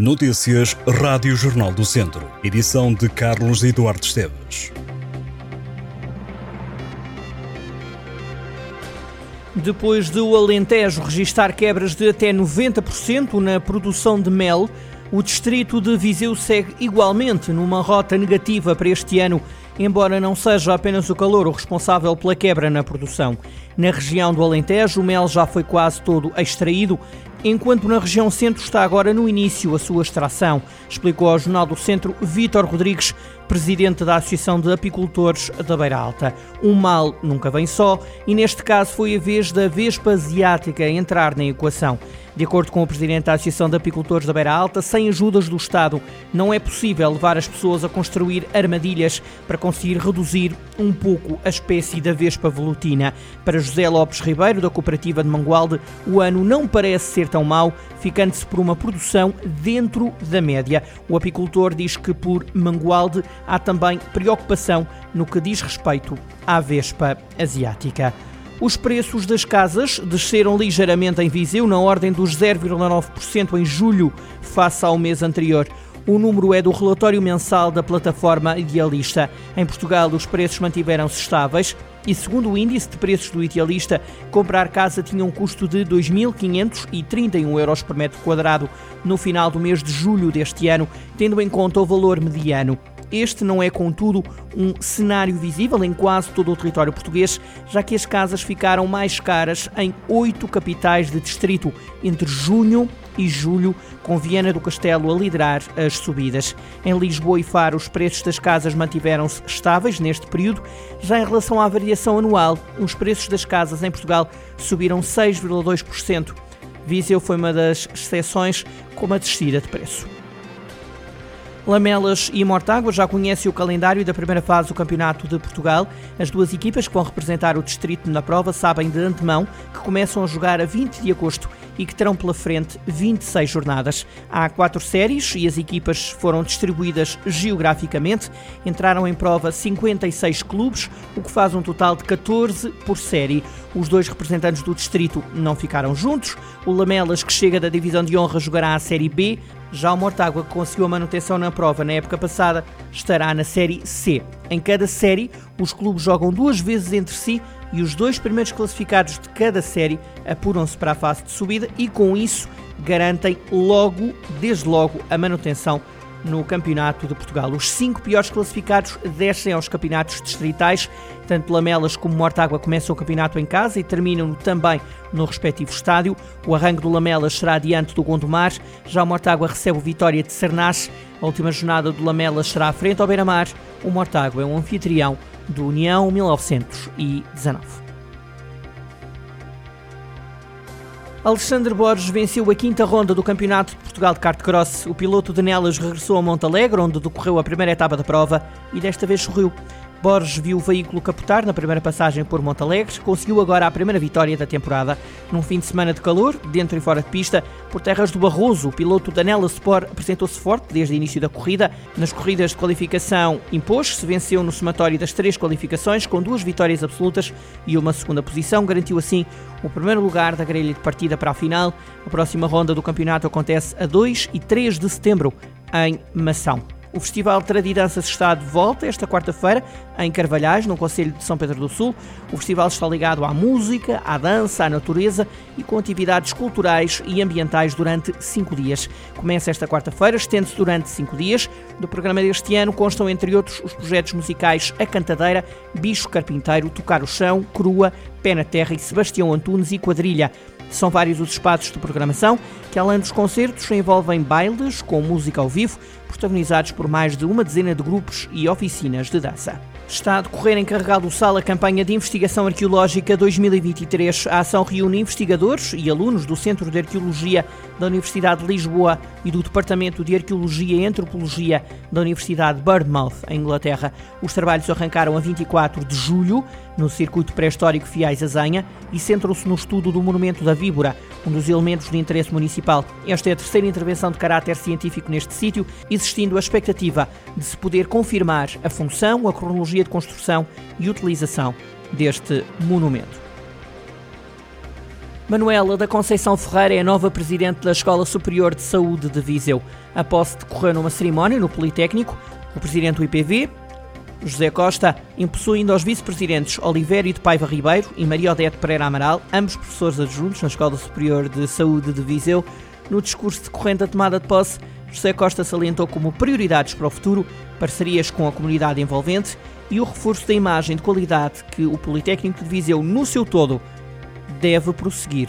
Notícias Rádio Jornal do Centro. Edição de Carlos Eduardo Esteves. Depois do Alentejo registrar quebras de até 90% na produção de mel, o distrito de Viseu segue igualmente numa rota negativa para este ano, embora não seja apenas o calor o responsável pela quebra na produção. Na região do Alentejo, o mel já foi quase todo extraído enquanto na região centro está agora no início a sua extração, explicou ao Jornal do Centro Vítor Rodrigues, presidente da Associação de Apicultores da Beira Alta. Um mal nunca vem só e neste caso foi a vez da Vespa Asiática entrar na equação. De acordo com o presidente da Associação de Apicultores da Beira Alta, sem ajudas do Estado não é possível levar as pessoas a construir armadilhas para conseguir reduzir um pouco a espécie da Vespa velutina. Para José Lopes Ribeiro, da Cooperativa de Mangualde, o ano não parece ser tão mau, ficando-se por uma produção dentro da média. O apicultor diz que por Mangualde há também preocupação no que diz respeito à Vespa asiática. Os preços das casas desceram ligeiramente em Viseu, na ordem dos 0,9% em julho, face ao mês anterior. O número é do relatório mensal da plataforma Idealista. Em Portugal, os preços mantiveram-se estáveis e, segundo o índice de preços do Idealista, comprar casa tinha um custo de 2.531 euros por metro quadrado no final do mês de julho deste ano, tendo em conta o valor mediano. Este não é, contudo, um cenário visível em quase todo o território português, já que as casas ficaram mais caras em oito capitais de distrito entre junho e julho, com Viana do Castelo a liderar as subidas. Em Lisboa e Faro, os preços das casas mantiveram-se estáveis neste período. Já em relação à variação anual, os preços das casas em Portugal subiram 6,2%. Viseu foi uma das exceções com uma descida de preço. Lamelas e Mortágua já conhecem o calendário da primeira fase do Campeonato de Portugal. As duas equipas que vão representar o distrito na prova sabem de antemão que começam a jogar a 20 de agosto e que terão pela frente 26 jornadas. Há quatro séries e as equipas foram distribuídas geograficamente. Entraram em prova 56 clubes, o que faz um total de 14 por série. Os dois representantes do distrito não ficaram juntos. O Lamelas, que chega da divisão de honra, jogará a Série B. Já o Mortágua, que conseguiu a manutenção na prova na época passada, estará na Série C. Em cada série, os clubes jogam duas vezes entre si e os dois primeiros classificados de cada série apuram-se para a fase de subida e, com isso, garantem logo, desde logo, a manutenção no Campeonato de Portugal. Os cinco piores classificados descem aos campeonatos distritais. Tanto Lamelas como Mortágua começam o campeonato em casa e terminam também no respectivo estádio. O arranque do Lamelas será diante do Gondomar. Já o Mortágua recebe o Vitória de Cernas. A última jornada do Lamelas será à frente ao Beira-Mar. O Mortágua é um anfitrião do União 1919. Alexandre Borges venceu a quinta ronda do Campeonato de Portugal de Kart Cross. O piloto de Nelas regressou a Montalegre, onde decorreu a primeira etapa da prova, e desta vez sorriu. Borges viu o veículo capotar na primeira passagem por Montalegre, conseguiu agora a primeira vitória da temporada. Num fim de semana de calor, dentro e fora de pista, por terras do Barroso, o piloto da Nela Sport apresentou-se forte desde o início da corrida. Nas corridas de qualificação impôs-se, venceu no somatório das três qualificações, com duas vitórias absolutas e uma segunda posição, garantiu assim o primeiro lugar da grelha de partida para a final. A próxima ronda do campeonato acontece a 2 e 3 de setembro em Mação. O Festival Tradidanças está de volta esta quarta-feira em Carvalhais, no Conselho de São Pedro do Sul. O festival está ligado à música, à dança, à natureza e com atividades culturais e ambientais durante cinco dias. Começa esta quarta-feira, estende-se durante cinco dias. Do programa deste ano constam, entre outros, os projetos musicais A Cantadeira, Bicho Carpinteiro, Tocar o Chão, Crua, Pé na Terra e Sebastião Antunes e Quadrilha. São vários os espaços de programação que, além dos concertos, envolvem bailes com música ao vivo, protagonizados por mais de uma dezena de grupos e oficinas de dança. Está a decorrer em Carregal Sal a campanha de investigação arqueológica 2023. A ação reúne investigadores e alunos do Centro de Arqueologia da Universidade de Lisboa e do Departamento de Arqueologia e Antropologia da Universidade de Birdmouth, em Inglaterra. Os trabalhos arrancaram a 24 de julho no circuito pré-histórico Fiais Azanha e centram-se no estudo do Monumento da Víbora, um dos elementos de interesse municipal. Esta é a terceira intervenção de caráter científico neste sítio, existindo a expectativa de se poder confirmar a função, a cronologia de construção e utilização deste monumento. Manuela da Conceição Ferreira é a nova presidente da Escola Superior de Saúde de Viseu. A posse decorreu numa cerimónia no Politécnico. O presidente do IPV, José Costa, impulsou ainda aos vice-presidentes Olivério de Paiva Ribeiro e Maria Odete Pereira Amaral, ambos professores adjuntos na Escola Superior de Saúde de Viseu. No discurso decorrente da tomada de posse, José Costa salientou como prioridades para o futuro parcerias com a comunidade envolvente e o reforço da imagem de qualidade que o Politécnico de Viseu, no seu todo, deve prosseguir.